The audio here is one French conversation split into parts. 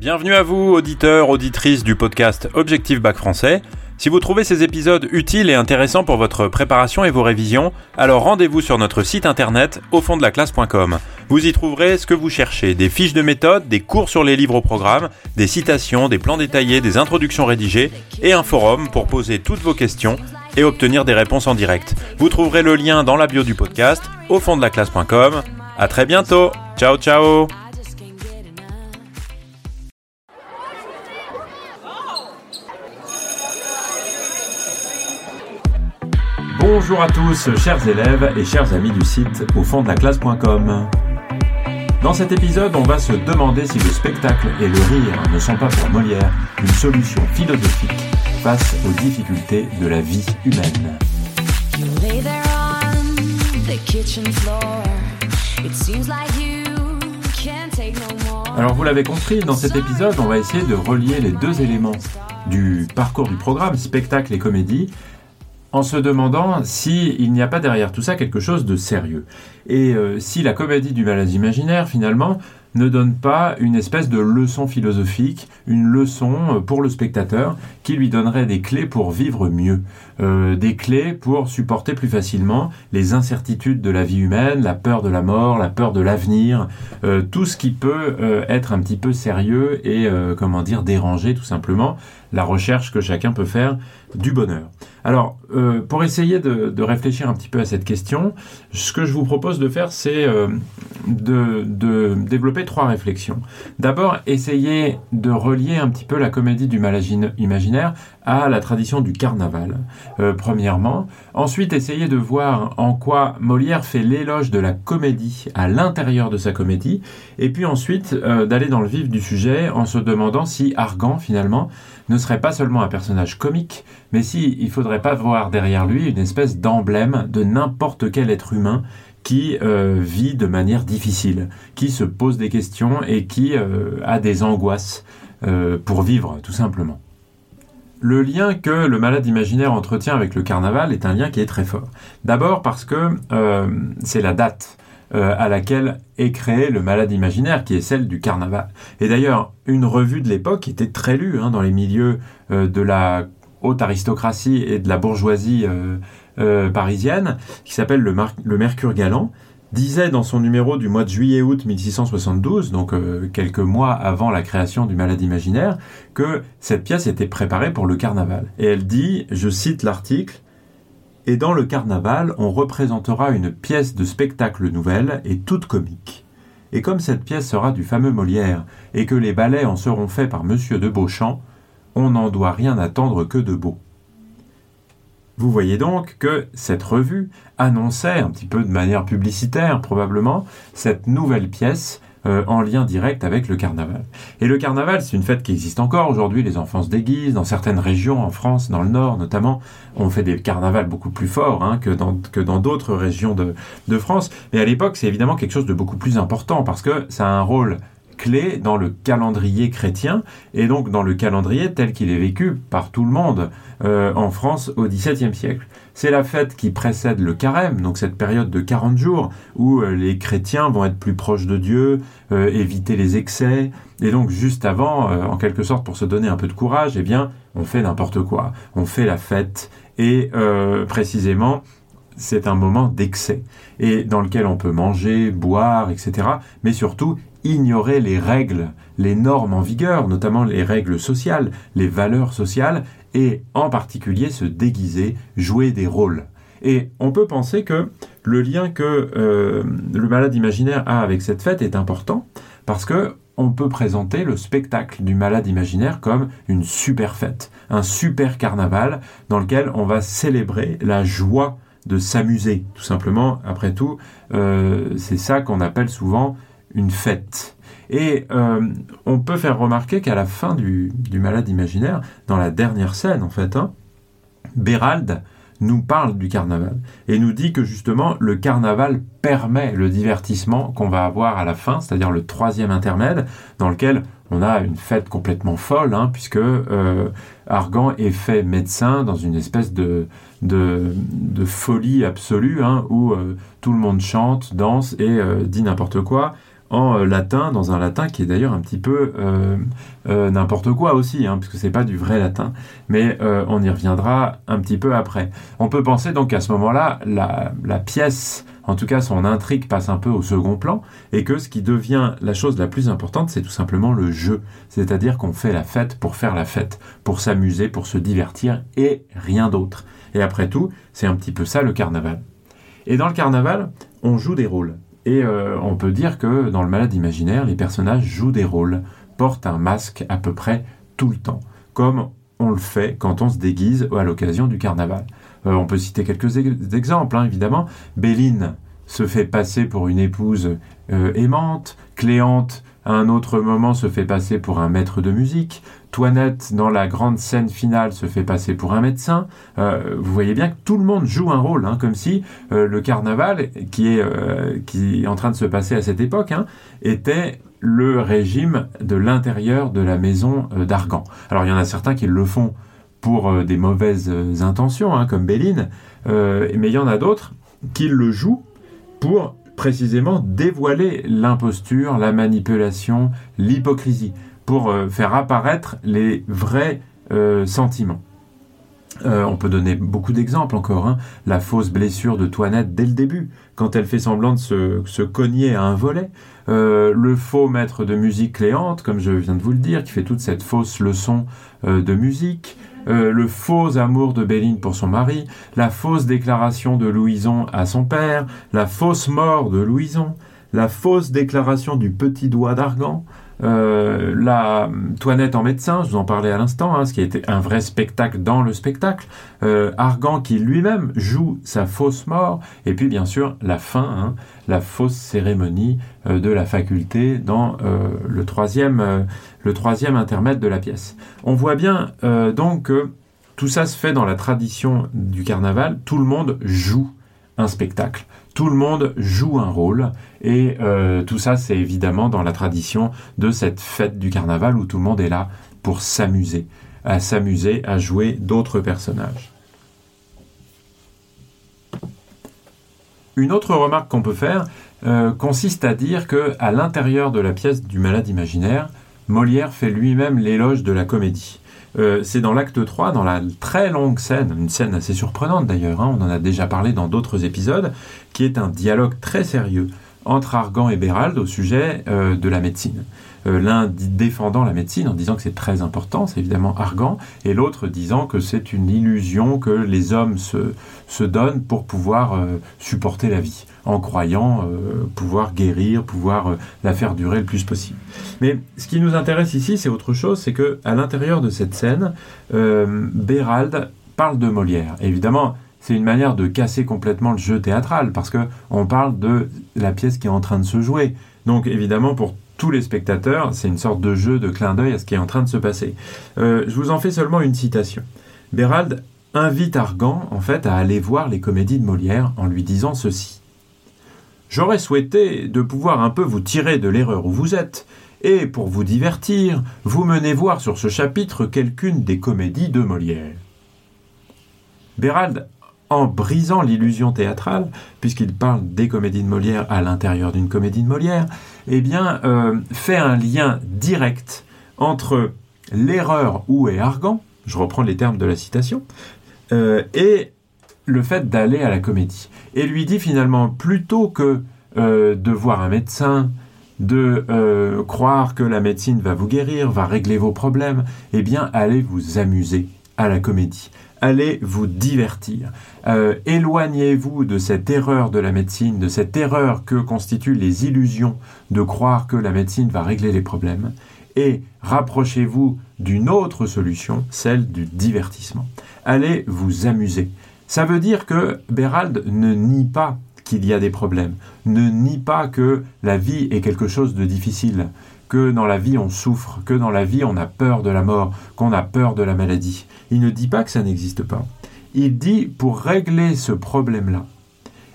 Bienvenue à vous, auditeurs, auditrices du podcast Objectif Bac Français. Si vous trouvez ces épisodes utiles et intéressants pour votre préparation et vos révisions, alors rendez-vous sur notre site internet au fond de la classe.com. Vous y trouverez ce que vous cherchez, des fiches de méthode, des cours sur les livres au programme, des citations, des plans détaillés, des introductions rédigées et un forum pour poser toutes vos questions et obtenir des réponses en direct. Vous trouverez le lien dans la bio du podcast au fond de la classe.com. À très bientôt. Ciao ciao. Bonjour à tous, chers élèves et chers amis du site au fond de la classe.com. Dans cet épisode, on va se demander si le spectacle et le rire ne sont pas pour Molière une solution philosophique face aux difficultés de la vie humaine. Alors vous l'avez compris, dans cet épisode, on va essayer de relier les deux éléments du parcours du programme, spectacle et comédie, en se demandant s'il n'y a pas derrière tout ça quelque chose de sérieux. Et euh, si la comédie du malade imaginaire, finalement, ne donne pas une espèce de leçon philosophique, une leçon euh, pour le spectateur qui lui donnerait des clés pour vivre mieux, euh, des clés pour supporter plus facilement les incertitudes de la vie humaine, la peur de la mort, la peur de l'avenir, tout ce qui peut être un petit peu sérieux et comment dire dérangé tout simplement la recherche que chacun peut faire du bonheur. Alors, euh, pour essayer de, réfléchir un petit peu à cette question, ce que je vous propose de faire, c'est euh, de, développer trois réflexions. D'abord, essayer de relier un petit peu la comédie du mal imaginaire à la tradition du carnaval, euh, premièrement. Ensuite, essayer de voir en quoi Molière fait l'éloge de la comédie à l'intérieur de sa comédie. Et puis ensuite, d'aller dans le vif du sujet en se demandant si Argan, finalement, ne serait pas seulement un personnage comique, mais si il faudrait pas voir derrière lui une espèce d'emblème de n'importe quel être humain qui euh, vit de manière difficile, qui se pose des questions et qui euh, a des angoisses euh, pour vivre, tout simplement. Le lien que le malade imaginaire entretient avec le carnaval est un lien qui est très fort. D'abord parce que c'est la date. À laquelle est créé le malade imaginaire, qui est celle du carnaval. Et d'ailleurs, une revue de l'époque était très lue hein, dans les milieux de la haute aristocratie et de la bourgeoisie euh, parisienne, qui s'appelle le, le, Mercure Galant, disait dans son numéro du mois de juillet-août 1672, donc quelques mois avant la création du malade imaginaire, que cette pièce était préparée pour le carnaval. Et elle dit, je cite l'article, et dans le carnaval, on représentera une pièce de spectacle nouvelle et toute comique. Et comme cette pièce sera du fameux Molière, et que les ballets en seront faits par Monsieur de Beauchamp, on n'en doit rien attendre que de beau. Vous voyez donc que cette revue annonçait, un petit peu de manière publicitaire probablement, cette nouvelle pièce euh, en lien direct avec le carnaval. Et le carnaval, c'est une fête qui existe encore aujourd'hui. Les enfants se déguisent dans certaines régions, en France, dans le Nord notamment. On fait des carnavals beaucoup plus forts hein, que dans d'autres régions de, de France. Mais à l'époque, c'est évidemment quelque chose de beaucoup plus important parce que ça a un rôle clé dans le calendrier chrétien et donc dans le calendrier tel qu'il est vécu par tout le monde euh, en France au XVIIe siècle. C'est la fête qui précède le carême, donc cette période de 40 jours où euh, les chrétiens vont être plus proches de Dieu, euh, éviter les excès, et donc juste avant, en quelque sorte pour se donner un peu de courage, eh bien on fait n'importe quoi, on fait la fête et précisément c'est un moment d'excès et dans lequel on peut manger, boire, etc. Mais surtout ignorer les règles, les normes en vigueur, notamment les règles sociales, les valeurs sociales, et en particulier se déguiser, jouer des rôles. Et on peut penser que le lien que euh, le malade imaginaire a avec cette fête est important, parce que on peut présenter le spectacle du malade imaginaire comme une super fête, un super carnaval dans lequel on va célébrer la joie de s'amuser, tout simplement. Après tout, euh, c'est ça qu'on appelle souvent une fête. Et euh, on peut faire remarquer qu'à la fin du, Malade imaginaire, dans la dernière scène en fait, hein, Bérald nous parle du carnaval et nous dit que justement le carnaval permet le divertissement qu'on va avoir à la fin, c'est-à-dire le troisième intermède, dans lequel on a une fête complètement folle, hein, puisque euh, Argan est fait médecin dans une espèce de, de, folie absolue, hein, où euh, tout le monde chante, danse et dit n'importe quoi en euh, latin, dans un latin qui est d'ailleurs un petit peu euh, euh, n'importe quoi aussi, hein, puisque c'est pas du vrai latin, mais on y reviendra un petit peu après. On peut penser donc qu'à ce moment-là, la, la, pièce, en tout cas son intrigue passe un peu au second plan, et que ce qui devient la chose la plus importante, c'est tout simplement le jeu, c'est-à-dire qu'on fait la fête pour faire la fête, pour s'amuser, pour se divertir, et rien d'autre. Et après tout, c'est un petit peu ça le carnaval. Et dans le carnaval, on joue des rôles. Et euh, on peut dire que dans le malade imaginaire, les personnages jouent des rôles, portent un masque à peu près tout le temps, comme on le fait quand on se déguise à l'occasion du carnaval. Euh, on peut citer quelques exemples, hein, évidemment. Béline se fait passer pour une épouse euh, aimante, Cléante à un autre moment se fait passer pour un maître de musique, Toinette, dans la grande scène finale, se fait passer pour un médecin. Euh, vous voyez bien que tout le monde joue un rôle, hein, comme si euh, le carnaval, qui est, euh, qui est en train de se passer à cette époque, hein, était le régime de l'intérieur de la maison d'Argan. Alors il y en a certains qui le font pour des mauvaises intentions, hein, comme Béline, mais il y en a d'autres qui le jouent pour précisément dévoiler l'imposture, la manipulation, l'hypocrisie pour euh, faire apparaître les vrais euh, sentiments. Euh, on peut donner beaucoup d'exemples encore. Hein. La fausse blessure de Toinette dès le début, quand elle fait semblant de se, cogner à un volet. le faux maître de musique Cléante, comme je viens de vous le dire, qui fait toute cette fausse leçon de musique. le faux amour de Béline pour son mari. La fausse déclaration de Louison à son père. La fausse mort de Louison. La fausse déclaration du petit doigt d'Argan. Euh, la Toinette en médecin, je vous en parlais à l'instant, hein, ce qui a été un vrai spectacle dans le spectacle. Euh, Argan qui lui-même joue sa fausse mort. Et puis bien sûr la fin, hein, la fausse cérémonie euh, de la faculté dans le, troisième, le troisième intermède de la pièce. On voit bien donc que tout ça se fait dans la tradition du carnaval. Tout le monde joue un spectacle tout le monde joue un rôle et euh, tout ça c'est évidemment dans la tradition de cette fête du carnaval où tout le monde est là pour s'amuser, à s'amuser à jouer d'autres personnages. Une autre remarque qu'on peut faire euh, consiste à dire que à l'intérieur de la pièce du malade imaginaire, Molière fait lui-même l'éloge de la comédie. Euh, c'est dans l'acte 3, dans la très longue scène, une scène assez surprenante d'ailleurs, hein, on en a déjà parlé dans d'autres épisodes, qui est un dialogue très sérieux entre Argan et Bérald au sujet euh, de la médecine. Euh, l'un défendant la médecine en disant que c'est très important, c'est évidemment Argan, et l'autre disant que c'est une illusion que les hommes se, donnent pour pouvoir supporter la vie en croyant euh, pouvoir guérir, pouvoir euh, la faire durer le plus possible. Mais ce qui nous intéresse ici, c'est autre chose, c'est que à l'intérieur de cette scène, euh, Bérald parle de Molière. évidemment, c'est une manière de casser complètement le jeu théâtral parce que on parle de la pièce qui est en train de se jouer. Donc évidemment, pour tous les spectateurs, c'est une sorte de jeu de clin d'œil à ce qui est en train de se passer. je vous en fais seulement une citation. Bérald invite Argan, en fait, à aller voir les comédies de Molière en lui disant ceci. J'aurais souhaité de pouvoir un peu vous tirer de l'erreur où vous êtes, et pour vous divertir, vous menez voir sur ce chapitre quelqu'une des comédies de Molière. Bérald, en brisant l'illusion théâtrale, puisqu'il parle des comédies de Molière à l'intérieur d'une comédie de Molière, eh bien, euh, fait un lien direct entre l'erreur où est Argan, je reprends les termes de la citation, euh, et le fait d'aller à la comédie. Et lui dit finalement, plutôt que euh, de voir un médecin, de croire que la médecine va vous guérir, va régler vos problèmes, eh bien allez vous amuser à la comédie. Allez vous divertir. Euh, éloignez-vous de cette erreur de la médecine, de cette erreur que constituent les illusions de croire que la médecine va régler les problèmes, et rapprochez-vous d'une autre solution, celle du divertissement. Allez vous amuser. Ça veut dire que Bérald ne nie pas qu'il y a des problèmes, ne nie pas que la vie est quelque chose de difficile, que dans la vie on souffre, que dans la vie on a peur de la mort, qu'on a peur de la maladie. Il ne dit pas que ça n'existe pas. Il dit pour régler ce problème-là,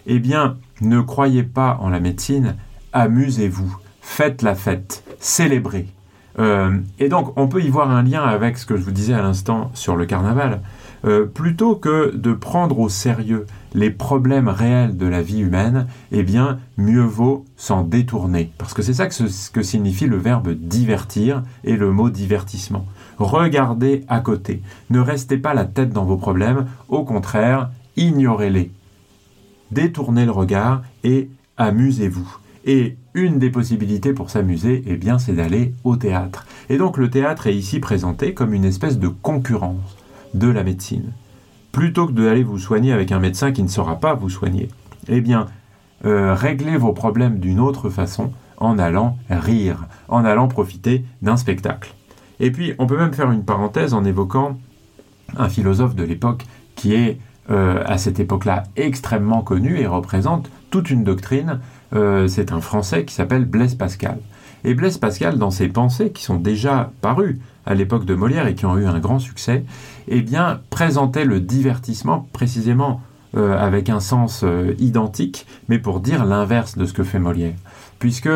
eh bien, ne croyez pas en la médecine, amusez-vous, faites la fête, célébrez. Euh, et donc, on peut y voir un lien avec ce que je vous disais à l'instant sur le carnaval. Euh, plutôt que de prendre au sérieux les problèmes réels de la vie humaine, eh bien, mieux vaut s'en détourner. Parce que c'est ça que, que signifie le verbe divertir et le mot divertissement. Regardez à côté. Ne restez pas la tête dans vos problèmes, au contraire, ignorez-les. Détournez le regard et amusez-vous. Et une des possibilités pour s'amuser, eh bien, c'est d'aller au théâtre. Et donc le théâtre est ici présenté comme une espèce de concurrence de la médecine. Plutôt que d'aller vous soigner avec un médecin qui ne saura pas vous soigner, eh bien, euh, réglez vos problèmes d'une autre façon en allant rire, en allant profiter d'un spectacle. Et puis, on peut même faire une parenthèse en évoquant un philosophe de l'époque qui est euh, à cette époque-là extrêmement connu et représente toute une doctrine. Euh, c'est un Français qui s'appelle Blaise Pascal. Et Blaise Pascal, dans ses pensées qui sont déjà parues à l'époque de Molière et qui ont eu un grand succès, eh bien, présentait le divertissement précisément euh, avec un sens identique, mais pour dire l'inverse de ce que fait Molière. Puisque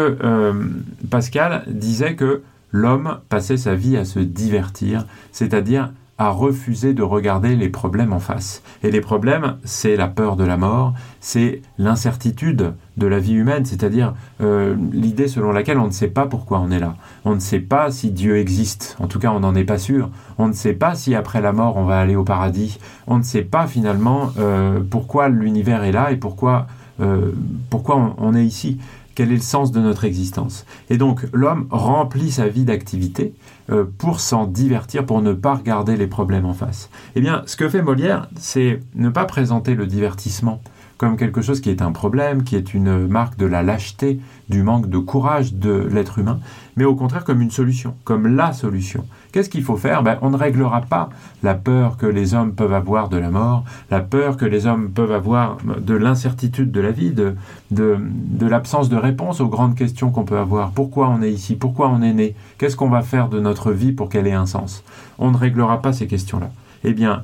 Pascal disait que l'homme passait sa vie à se divertir, c'est-à-dire à refuser de regarder les problèmes en face. Et les problèmes, c'est la peur de la mort, c'est l'incertitude de la vie humaine, c'est-à-dire euh, l'idée selon laquelle on ne sait pas pourquoi on est là. On ne sait pas si Dieu existe, en tout cas on n'en est pas sûr. On ne sait pas si après la mort on va aller au paradis. On ne sait pas finalement euh, pourquoi l'univers est là et pourquoi, euh, pourquoi on est ici quel est le sens de notre existence. Et donc l'homme remplit sa vie d'activité euh, pour s'en divertir, pour ne pas regarder les problèmes en face. Eh bien, ce que fait Molière, c'est ne pas présenter le divertissement comme quelque chose qui est un problème, qui est une marque de la lâcheté, du manque de courage de l'être humain, mais au contraire comme une solution, comme la solution. Qu'est-ce qu'il faut faire? Ben, On ne réglera pas la peur que les hommes peuvent avoir de la mort, la peur que les hommes peuvent avoir de l'incertitude de la vie, de, de, de l'absence de réponse aux grandes questions qu'on peut avoir. Pourquoi on est ici? Pourquoi on est né? Qu'est-ce qu'on va faire de notre vie pour qu'elle ait un sens? On ne réglera pas ces questions-là. Eh bien,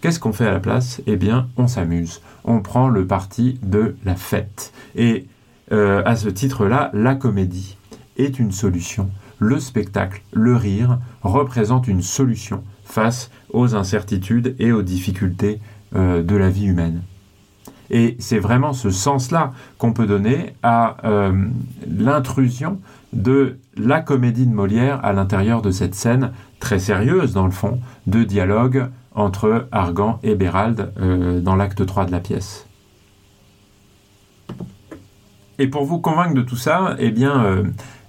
Qu'est-ce qu'on fait à la place? Eh bien, on s'amuse. On prend le parti de la fête. Et euh, à ce titre-là, la comédie est une solution. Le spectacle, le rire, représente une solution face aux incertitudes et aux difficultés euh, de la vie humaine. Et c'est vraiment ce sens-là qu'on peut donner à euh, l'intrusion de la comédie de Molière à l'intérieur de cette scène très sérieuse, dans le fond, de dialogue entre Argan et Bérald euh, dans l'acte 3 de la pièce. Et pour vous convaincre de tout ça, eh bien, euh,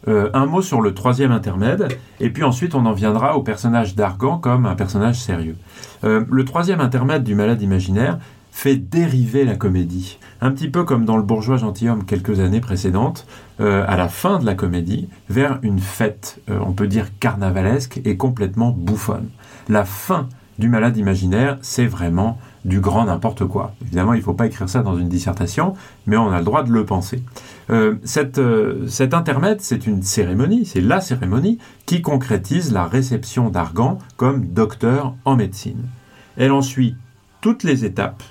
euh, un mot sur le troisième intermède, et puis ensuite on en viendra au personnage d'Argan comme un personnage sérieux. le troisième intermède du malade imaginaire fait dériver la comédie, un petit peu comme dans le bourgeois gentilhomme quelques années précédentes, à la fin de la comédie, vers une fête, on peut dire carnavalesque et complètement bouffonne. La fin du malade imaginaire, c'est vraiment du grand n'importe quoi. Évidemment, il ne faut pas écrire ça dans une dissertation, mais on a le droit de le penser. Euh, cette, euh, cet intermède, c'est une cérémonie, c'est la cérémonie qui concrétise la réception d'Argan comme docteur en médecine. Elle en suit toutes les étapes,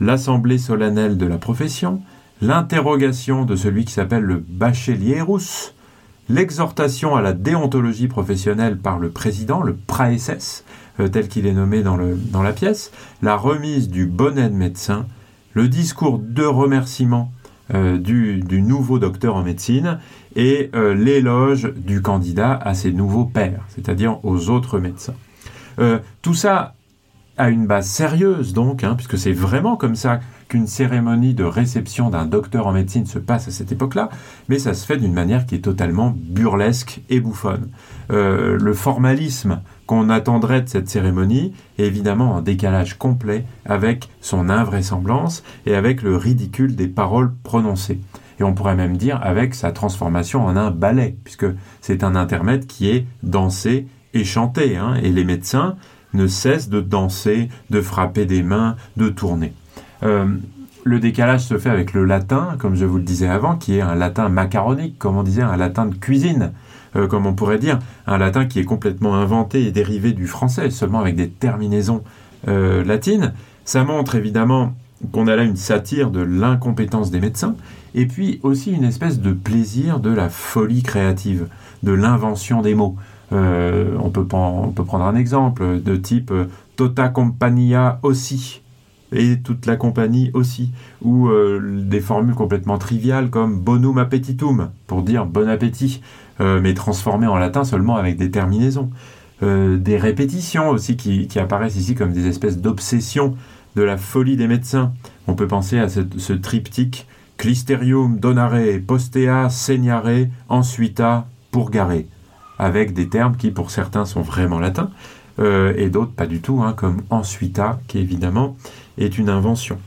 l'assemblée solennelle de la profession, l'interrogation de celui qui s'appelle le bachelier rousse, l'exhortation à la déontologie professionnelle par le président, le praeses, tel qu'il est nommé dans, le, dans la pièce, la remise du bonnet de médecin, le discours de remerciement euh, du, nouveau docteur en médecine et euh, l'éloge du candidat à ses nouveaux pairs, c'est-à-dire aux autres médecins. tout ça a une base sérieuse donc, hein, puisque c'est vraiment comme ça qu'une cérémonie de réception d'un docteur en médecine se passe à cette époque-là, mais ça se fait d'une manière qui est totalement burlesque et bouffonne. le formalisme qu'on attendrait de cette cérémonie est évidemment en décalage complet avec son invraisemblance et avec le ridicule des paroles prononcées. Et on pourrait même dire avec sa transformation en un ballet, puisque c'est un intermède qui est dansé et chanté, hein, et les médecins ne cessent de danser, de frapper des mains, de tourner. Euh, le décalage se fait avec le latin, comme je vous le disais avant, qui est un latin macaronique, comme on disait, un latin de cuisine. Euh, comme on pourrait dire, un latin qui est complètement inventé et dérivé du français, seulement avec des terminaisons euh, latines. Ça montre évidemment qu'on a là une satire de l'incompétence des médecins, et puis aussi une espèce de plaisir de la folie créative, de l'invention des mots. On, peut, on, peut, prendre un exemple de type Tota Compagnia aussi et toute la compagnie aussi, ou des formules complètement triviales comme bonum appetitum pour dire bon appétit, mais transformées en latin seulement avec des terminaisons. des répétitions aussi qui, qui, apparaissent ici comme des espèces d'obsessions de la folie des médecins. On peut penser à ce, triptyque Clisterium donare, postea, segnare, ensuita, purgare, avec des termes qui pour certains sont vraiment latins, euh, et d'autres pas du tout, hein, comme ensuita, qui évidemment est une invention.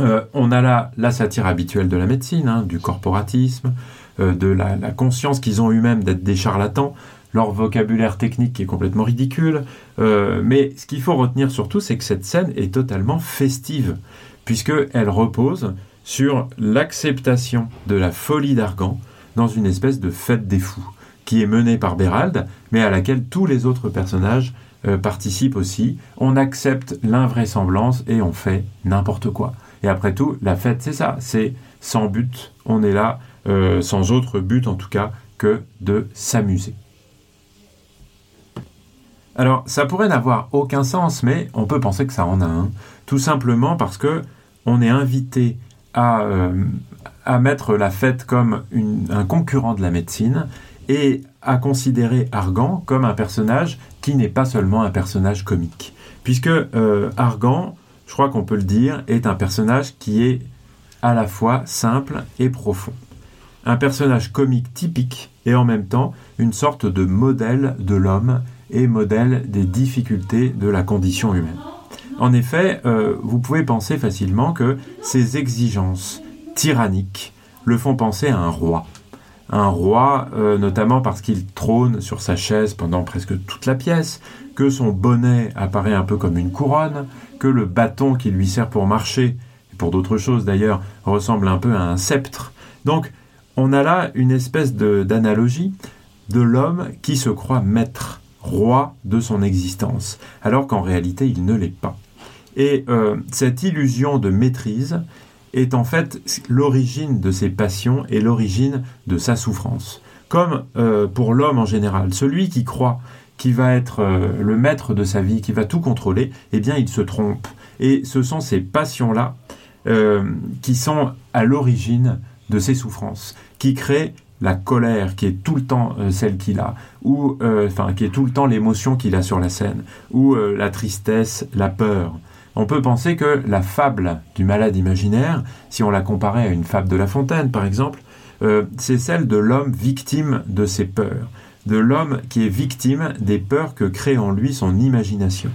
Euh, on a là la satire habituelle de la médecine, hein, du corporatisme, euh, de la, conscience qu'ils ont eux-mêmes d'être des charlatans, leur vocabulaire technique est complètement ridicule. Mais ce qu'il faut retenir surtout, c'est que cette scène est totalement festive, puisqu'elle repose sur l'acceptation de la folie d'Argan dans une espèce de fête des fous, qui est menée par Bérald, mais à laquelle tous les autres personnages euh, participent aussi. On accepte l'invraisemblance et on fait n'importe quoi. Et après tout, la fête, c'est ça, c'est sans but. On est là, euh, sans autre but en tout cas, que de s'amuser. Alors, ça pourrait n'avoir aucun sens, mais on peut penser que ça en a un. Tout simplement parce que on est invité à, euh, mettre la fête comme un concurrent de la médecine et à considérer Argan comme un personnage qui n'est pas seulement un personnage comique. Puisque euh, Argan, je crois qu'on peut le dire, est un personnage qui est à la fois simple et profond. Un personnage comique typique et en même temps une sorte de modèle de l'homme et modèle des difficultés de la condition humaine. En effet, euh, vous pouvez penser facilement que ces exigences tyranniques le font penser à un roi. Un roi, euh, notamment parce qu'il trône sur sa chaise pendant presque toute la pièce, que son bonnet apparaît un peu comme une couronne, que le bâton qui lui sert pour marcher, et pour d'autres choses d'ailleurs, ressemble un peu à un sceptre. Donc, on a là une espèce d'analogie de l'homme qui se croit maître roi de son existence, alors qu'en réalité il ne l'est pas. Et euh, cette illusion de maîtrise est en fait l'origine de ses passions et l'origine de sa souffrance. Comme euh, pour l'homme en général, celui qui croit qu'il va être euh, le maître de sa vie, qui va tout contrôler, eh bien il se trompe. Et ce sont ces passions-là qui sont à l'origine de ses souffrances, qui créent la colère qui est tout le temps euh, celle qu'il a, ou euh, enfin qui est tout le temps l'émotion qu'il a sur la scène, ou euh, la tristesse, la peur. On peut penser que la fable du malade imaginaire, si on la comparait à une fable de La Fontaine par exemple, c'est celle de l'homme victime de ses peurs, de l'homme qui est victime des peurs que crée en lui son imagination,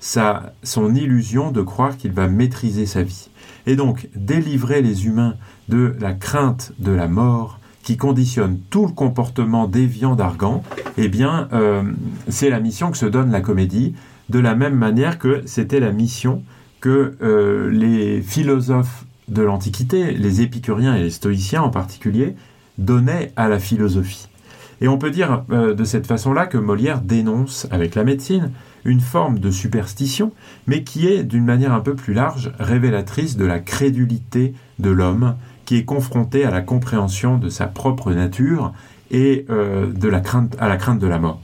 sa, son illusion de croire qu'il va maîtriser sa vie. Et donc, délivrer les humains de la crainte de la mort, qui conditionne tout le comportement déviant d'Argan, eh bien, euh, c'est la mission que se donne la comédie, de la même manière que c'était la mission que euh, les philosophes de l'Antiquité, les épicuriens et les stoïciens en particulier, donnaient à la philosophie. Et on peut dire euh, de cette façon-là que Molière dénonce avec la médecine une forme de superstition, mais qui est d'une manière un peu plus large révélatrice de la crédulité de l'homme qui est confronté à la compréhension de sa propre nature et euh, à la crainte de la mort.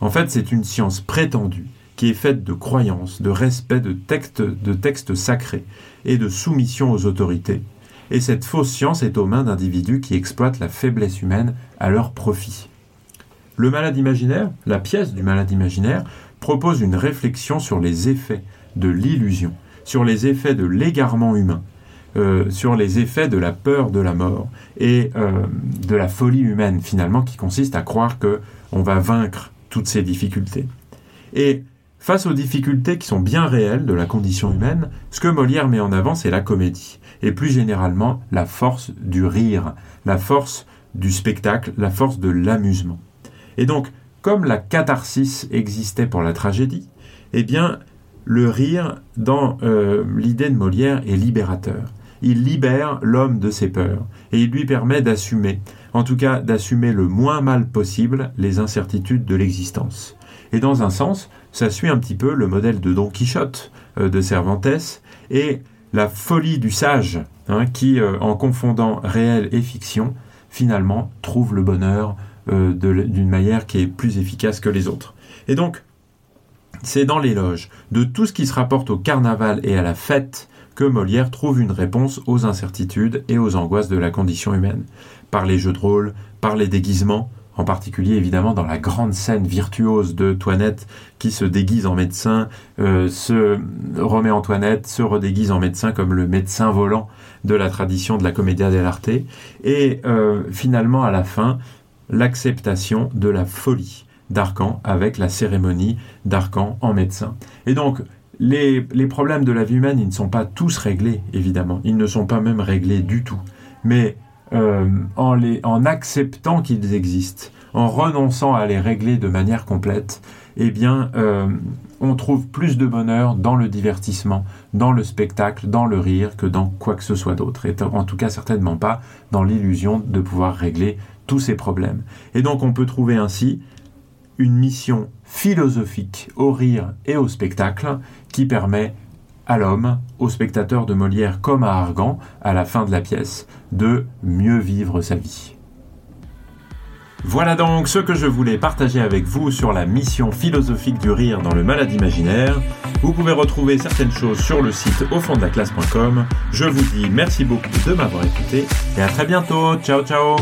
En fait, c'est une science prétendue qui est faite de croyances, de respect de textes, de textes sacrés et de soumission aux autorités. Et cette fausse science est aux mains d'individus qui exploitent la faiblesse humaine à leur profit. Le malade imaginaire, la pièce du malade imaginaire, propose une réflexion sur les effets de l'illusion, sur les effets de l'égarement humain, euh, sur les effets de la peur de la mort et euh, de la folie humaine finalement qui consiste à croire que on va vaincre toutes ces difficultés. Et face aux difficultés qui sont bien réelles de la condition humaine, ce que Molière met en avant c'est la comédie et plus généralement la force du rire, la force du spectacle, la force de l'amusement. Et donc, comme la catharsis existait pour la tragédie, eh bien, le rire, dans euh, l'idée de Molière, est libérateur il libère l'homme de ses peurs et il lui permet d'assumer, en tout cas d'assumer le moins mal possible les incertitudes de l'existence. Et dans un sens, ça suit un petit peu le modèle de Don Quichotte euh, de Cervantes et la folie du sage, hein, qui, euh, en confondant réel et fiction, finalement trouve le bonheur euh, d'une manière qui est plus efficace que les autres. Et donc, c'est dans l'éloge de tout ce qui se rapporte au carnaval et à la fête que Molière trouve une réponse aux incertitudes et aux angoisses de la condition humaine. Par les jeux de rôle, par les déguisements, en particulier évidemment dans la grande scène virtuose de Toinette qui se déguise en médecin, euh, se remet en Toinette, se redéguise en médecin comme le médecin volant de la tradition de la commedia dell'arte, et euh, finalement à la fin l'acceptation de la folie d'Arcan avec la cérémonie d'Arcan en médecin. Et donc les, les, problèmes de la vie humaine, ils ne sont pas tous réglés, évidemment. Ils ne sont pas même réglés du tout. Mais euh, en, acceptant qu'ils existent, en renonçant à les régler de manière complète, eh bien, euh, on trouve plus de bonheur dans le divertissement, dans le spectacle, dans le rire, que dans quoi que ce soit d'autre. Et en tout cas, certainement pas dans l'illusion de pouvoir régler tous ces problèmes. Et donc, on peut trouver ainsi une mission philosophique au rire et au spectacle qui permet à l'homme, au spectateur de Molière comme à Argan, à la fin de la pièce, de mieux vivre sa vie. Voilà donc ce que je voulais partager avec vous sur la mission philosophique du rire dans le malade imaginaire. Vous pouvez retrouver certaines choses sur le site au fond de la classe.com. Je vous dis merci beaucoup de m'avoir écouté et à très bientôt. Ciao ciao.